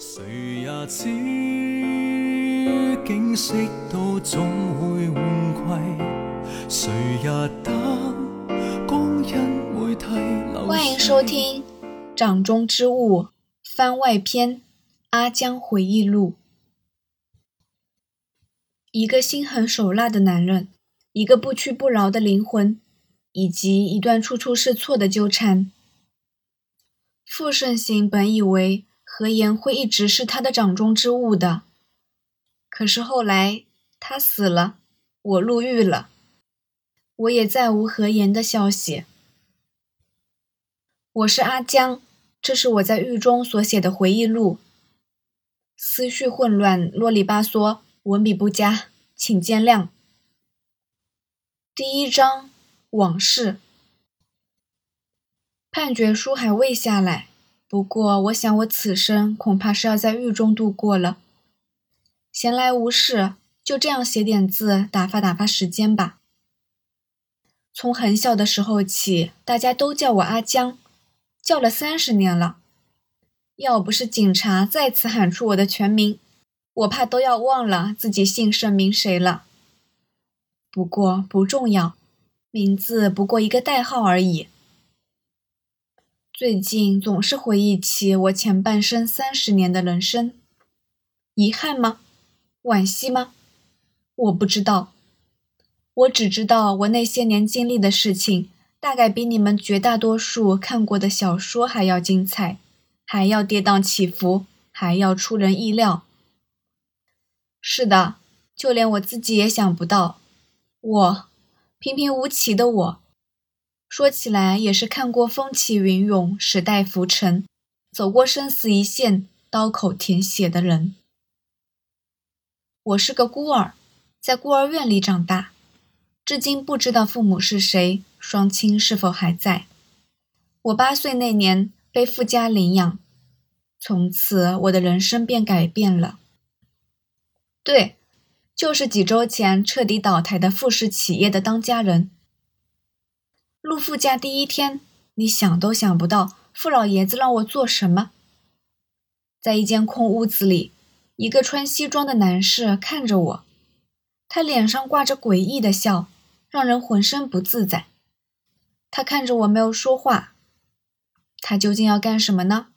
谁也知景色都总会换季，谁也得光流欢迎收听《掌中之物》番外篇《阿江回忆录》。一个心狠手辣的男人，一个不屈不挠的灵魂，以及一段处处是错的纠缠。傅盛行本以为何言会一直是他的掌中之物的，可是后来他死了，我入狱了，我也再无何言的消息。我是阿江，这是我在狱中所写的回忆录。思绪混乱，啰里吧嗦，文笔不佳，请见谅。第一章往事。判决书还未下来，不过我想我此生恐怕是要在狱中度过了。闲来无事，就这样写点字，打发打发时间吧。从很小的时候起，大家都叫我阿江，叫了三十年了。要不是警察再次喊出我的全名，我怕都要忘了自己姓甚名谁了。不过不重要，名字不过一个代号而已。最近总是回忆起我前半生三十年的人生，遗憾吗？惋惜吗？我不知道，我只知道我那些年经历的事情，大概比你们绝大多数看过的小说还要精彩，还要跌宕起伏，还要出人意料。是的，就连我自己也想不到，我平平无奇的我。说起来也是看过风起云涌、时代浮沉，走过生死一线、刀口舔血的人。我是个孤儿，在孤儿院里长大，至今不知道父母是谁，双亲是否还在。我八岁那年被富家领养，从此我的人生便改变了。对，就是几周前彻底倒台的富士企业的当家人。入傅家第一天，你想都想不到，傅老爷子让我做什么。在一间空屋子里，一个穿西装的男士看着我，他脸上挂着诡异的笑，让人浑身不自在。他看着我没有说话，他究竟要干什么呢？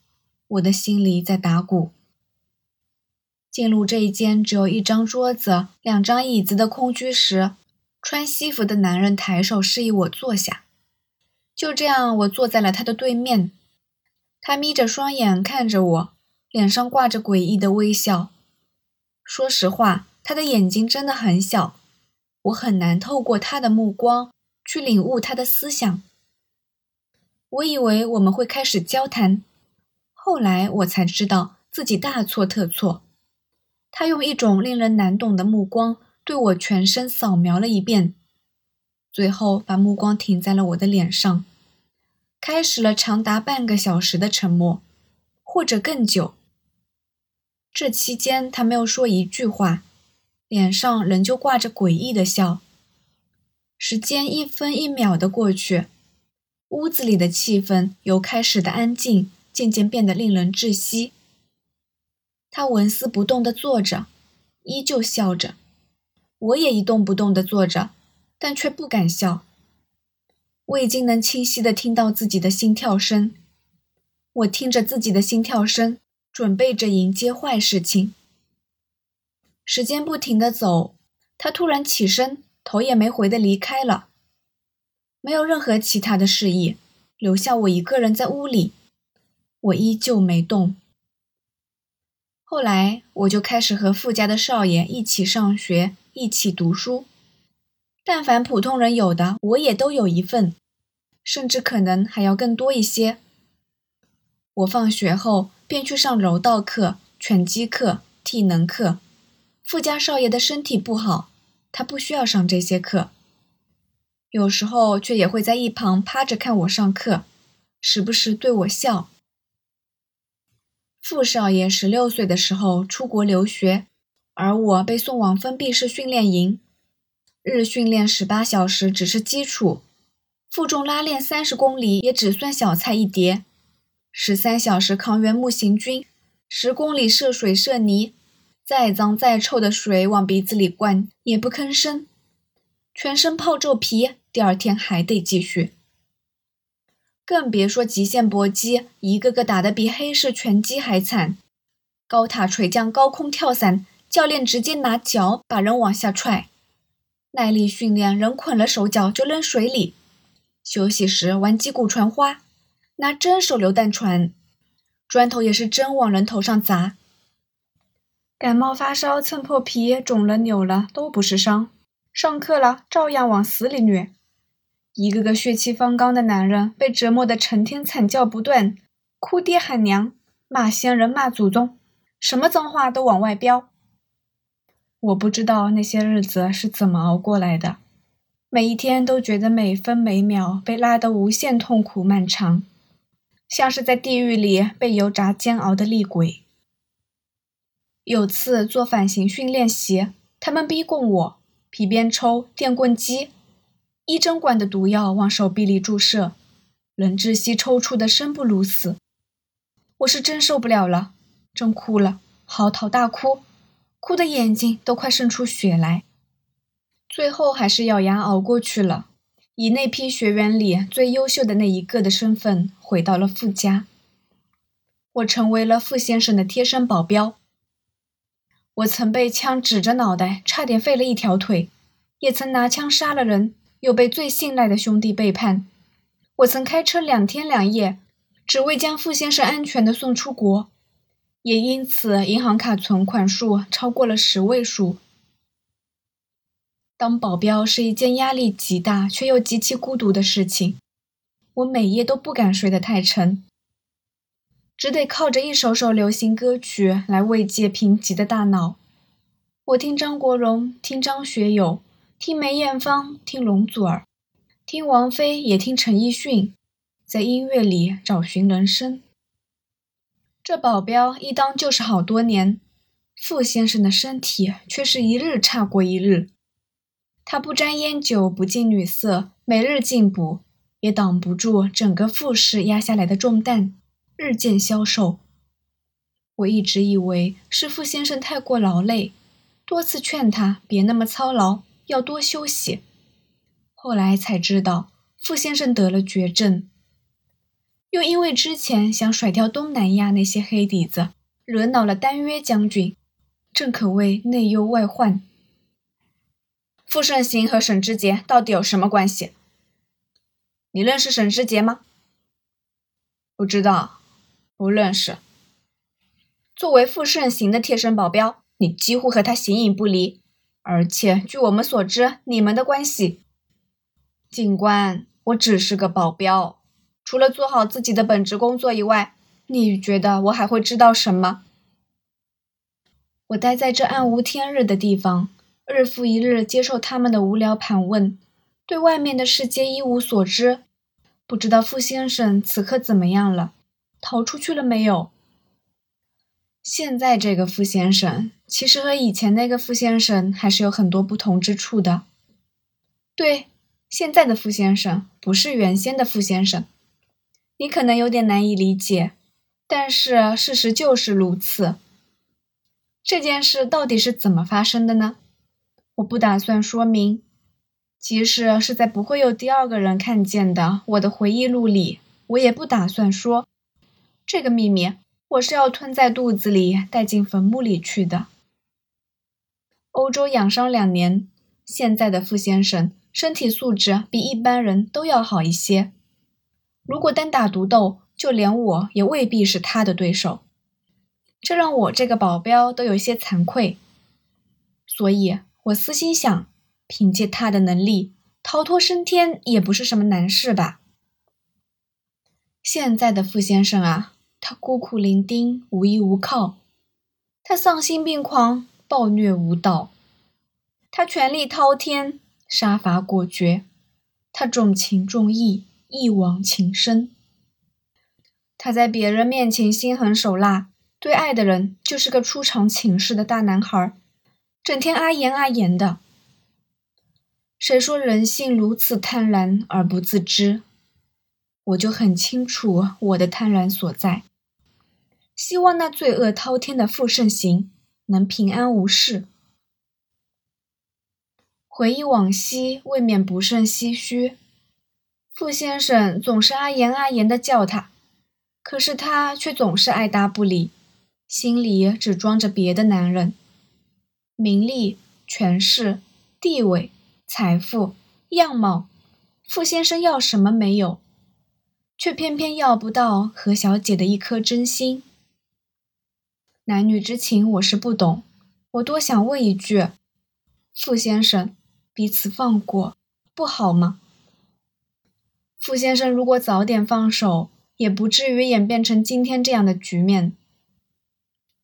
我的心里在打鼓。进入这一间只有一张桌子、两张椅子的空居时，穿西服的男人抬手示意我坐下。就这样，我坐在了他的对面。他眯着双眼看着我，脸上挂着诡异的微笑。说实话，他的眼睛真的很小，我很难透过他的目光去领悟他的思想。我以为我们会开始交谈，后来我才知道自己大错特错。他用一种令人难懂的目光对我全身扫描了一遍，最后把目光停在了我的脸上。开始了长达半个小时的沉默，或者更久。这期间，他没有说一句话，脸上仍旧挂着诡异的笑。时间一分一秒的过去，屋子里的气氛由开始的安静，渐渐变得令人窒息。他纹丝不动地坐着，依旧笑着。我也一动不动地坐着，但却不敢笑。我已经能清晰地听到自己的心跳声，我听着自己的心跳声，准备着迎接坏事情。时间不停地走，他突然起身，头也没回地离开了，没有任何其他的示意，留下我一个人在屋里。我依旧没动。后来，我就开始和富家的少爷一起上学，一起读书。但凡普通人有的，我也都有一份。甚至可能还要更多一些。我放学后便去上柔道课、拳击课、体能课。富家少爷的身体不好，他不需要上这些课。有时候却也会在一旁趴着看我上课，时不时对我笑。傅少爷十六岁的时候出国留学，而我被送往封闭式训练营，日训练十八小时只是基础。负重拉练三十公里也只算小菜一碟，十三小时抗原木行军，十公里涉水涉泥，再脏再臭的水往鼻子里灌也不吭声，全身泡皱皮，第二天还得继续。更别说极限搏击，一个个打得比黑市拳击还惨。高塔垂降、高空跳伞，教练直接拿脚把人往下踹；耐力训练，人捆了手脚就扔水里；休息时玩击鼓传花，拿真手榴弹传，砖头也是真往人头上砸。感冒发烧蹭破皮、肿了扭了都不是伤，上课了照样往死里虐。一个个血气方刚的男人被折磨得成天惨叫不断，哭爹喊娘，骂先人骂祖宗，什么脏话都往外飙。我不知道那些日子是怎么熬过来的，每一天都觉得每分每秒被拉得无限痛苦漫长，像是在地狱里被油炸煎熬的厉鬼。有次做反刑训练习，他们逼供我，皮鞭抽，电棍击。一针管的毒药往手臂里注射，人窒息抽搐的生不如死。我是真受不了了，真哭了，嚎啕大哭，哭的眼睛都快渗出血来。最后还是咬牙熬过去了，以那批学员里最优秀的那一个的身份回到了傅家。我成为了傅先生的贴身保镖。我曾被枪指着脑袋，差点废了一条腿，也曾拿枪杀了人。又被最信赖的兄弟背叛，我曾开车两天两夜，只为将傅先生安全的送出国，也因此银行卡存款数超过了十位数。当保镖是一件压力极大却又极其孤独的事情，我每夜都不敢睡得太沉，只得靠着一首首流行歌曲来慰藉贫瘠的大脑。我听张国荣，听张学友。听梅艳芳，听容祖儿，听王菲，也听陈奕迅，在音乐里找寻人生。这保镖一当就是好多年，傅先生的身体却是一日差过一日。他不沾烟酒，不近女色，每日进补，也挡不住整个傅氏压下来的重担，日渐消瘦。我一直以为是傅先生太过劳累，多次劝他别那么操劳。要多休息。后来才知道，傅先生得了绝症，又因为之前想甩掉东南亚那些黑底子，惹恼了丹约将军，正可谓内忧外患。傅盛行和沈之杰到底有什么关系？你认识沈之杰吗？不知道，不认识。作为傅盛行的贴身保镖，你几乎和他形影不离。而且，据我们所知，你们的关系，警官，我只是个保镖，除了做好自己的本职工作以外，你觉得我还会知道什么？我待在这暗无天日的地方，日复一日接受他们的无聊盘问，对外面的世界一无所知，不知道傅先生此刻怎么样了，逃出去了没有？现在这个傅先生，其实和以前那个傅先生还是有很多不同之处的。对，现在的傅先生不是原先的傅先生，你可能有点难以理解，但是事实就是如此。这件事到底是怎么发生的呢？我不打算说明，即使是在不会有第二个人看见的我的回忆录里，我也不打算说这个秘密。我是要吞在肚子里，带进坟墓里去的。欧洲养伤两年，现在的傅先生身体素质比一般人都要好一些。如果单打独斗，就连我也未必是他的对手。这让我这个保镖都有些惭愧。所以我私心想，凭借他的能力，逃脱升天也不是什么难事吧。现在的傅先生啊。他孤苦伶仃，无依无靠；他丧心病狂，暴虐无道；他权力滔天，杀伐果决；他重情重义，一往情深；他在别人面前心狠手辣，对爱的人就是个出场请示的大男孩，整天阿言阿言的。谁说人性如此贪婪而不自知？我就很清楚我的贪婪所在。希望那罪恶滔天的傅盛行能平安无事。回忆往昔，未免不胜唏嘘。傅先生总是阿言阿言的叫他，可是他却总是爱答不理，心里只装着别的男人，名利、权势、地位、财富、样貌，傅先生要什么没有，却偏偏要不到何小姐的一颗真心。男女之情我是不懂，我多想问一句，傅先生，彼此放过不好吗？傅先生如果早点放手，也不至于演变成今天这样的局面。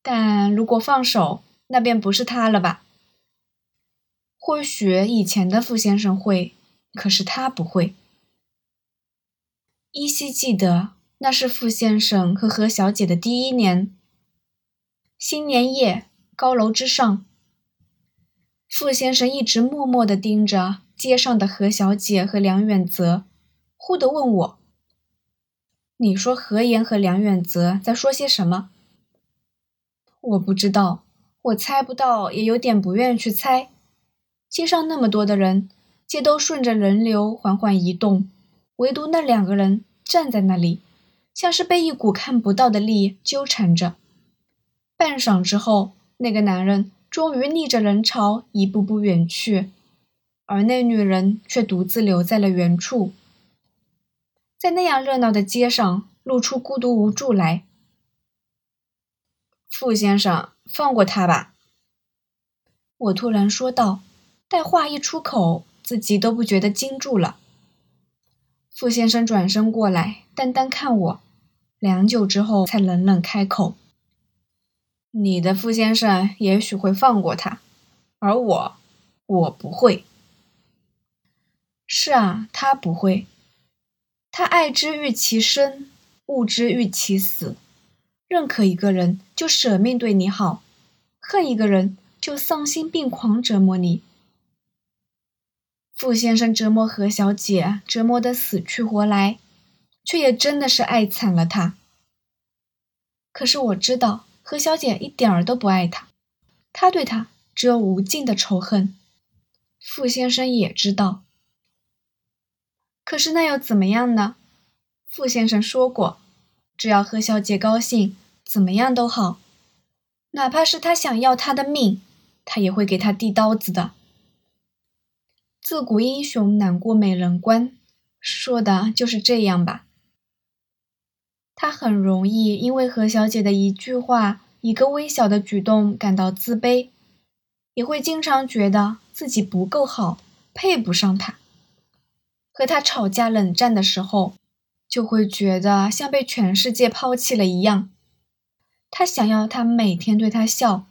但如果放手，那便不是他了吧？或许以前的傅先生会，可是他不会。依稀记得，那是傅先生和何小姐的第一年。新年夜，高楼之上，傅先生一直默默地盯着街上的何小姐和梁远泽。忽地问我：“你说何言和梁远泽在说些什么？”我不知道，我猜不到，也有点不愿去猜。街上那么多的人，街都顺着人流缓缓移动，唯独那两个人站在那里，像是被一股看不到的力纠缠着。半晌之后，那个男人终于逆着人潮一步步远去，而那女人却独自留在了原处。在那样热闹的街上，露出孤独无助来。傅先生，放过他吧。我突然说道，待话一出口，自己都不觉得惊住了。傅先生转身过来，淡淡看我，良久之后，才冷冷开口：“你的傅先生也许会放过他，而我，我不会。是啊，他不会。”他爱之欲其生，恶之欲其死。认可一个人就舍命对你好，恨一个人就丧心病狂折磨你。傅先生折磨何小姐，折磨得死去活来，却也真的是爱惨了她。可是我知道何小姐一点儿都不爱他，他对他只有无尽的仇恨。傅先生也知道。可是那又怎么样呢？傅先生说过，只要何小姐高兴，怎么样都好，哪怕是他想要她的命，他也会给她递刀子的。自古英雄难过美人关，说的就是这样吧。他很容易因为何小姐的一句话、一个微小的举动感到自卑，也会经常觉得自己不够好，配不上她。和他吵架冷战的时候，就会觉得像被全世界抛弃了一样。他想要他每天对他笑，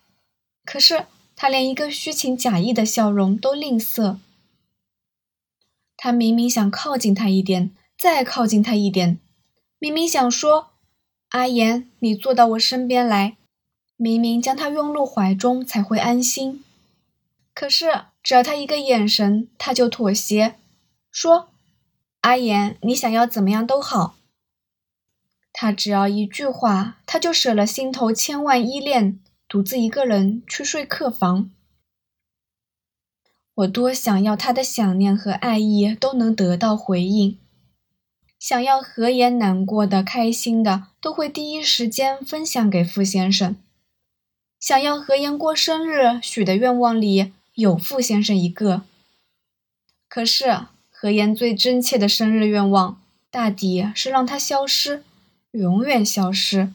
可是他连一个虚情假意的笑容都吝啬。他明明想靠近他一点，再靠近他一点，明明想说：“阿言，你坐到我身边来。”明明将他拥入怀中才会安心，可是只要他一个眼神，他就妥协，说。阿言，你想要怎么样都好。他只要一句话，他就舍了心头千万依恋，独自一个人去睡客房。我多想要他的想念和爱意都能得到回应，想要何言难过的、开心的都会第一时间分享给傅先生，想要何言过生日许的愿望里有傅先生一个。可是。何言最真切的生日愿望，大抵是让他消失，永远消失。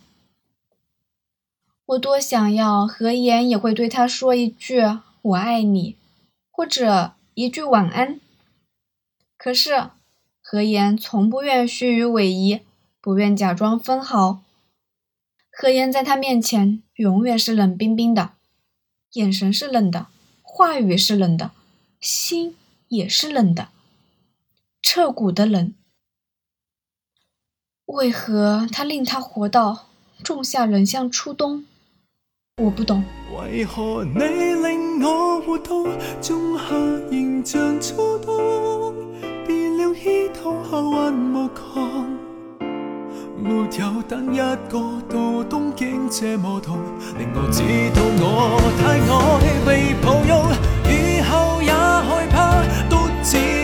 我多想要何言也会对他说一句“我爱你”，或者一句晚安。可是何言从不愿虚与委蛇，不愿假装分毫。何言在他面前永远是冷冰冰的，眼神是冷的，话语是冷的，心也是冷的。彻骨的冷。为何他令他活到仲夏冷像初冬？我不懂。为何你令我活到仲夏仍像初冬？变了衣套后还无穷。没有等一个到冬景这么痛，令我知道我太爱被抱拥，以后也害怕独自。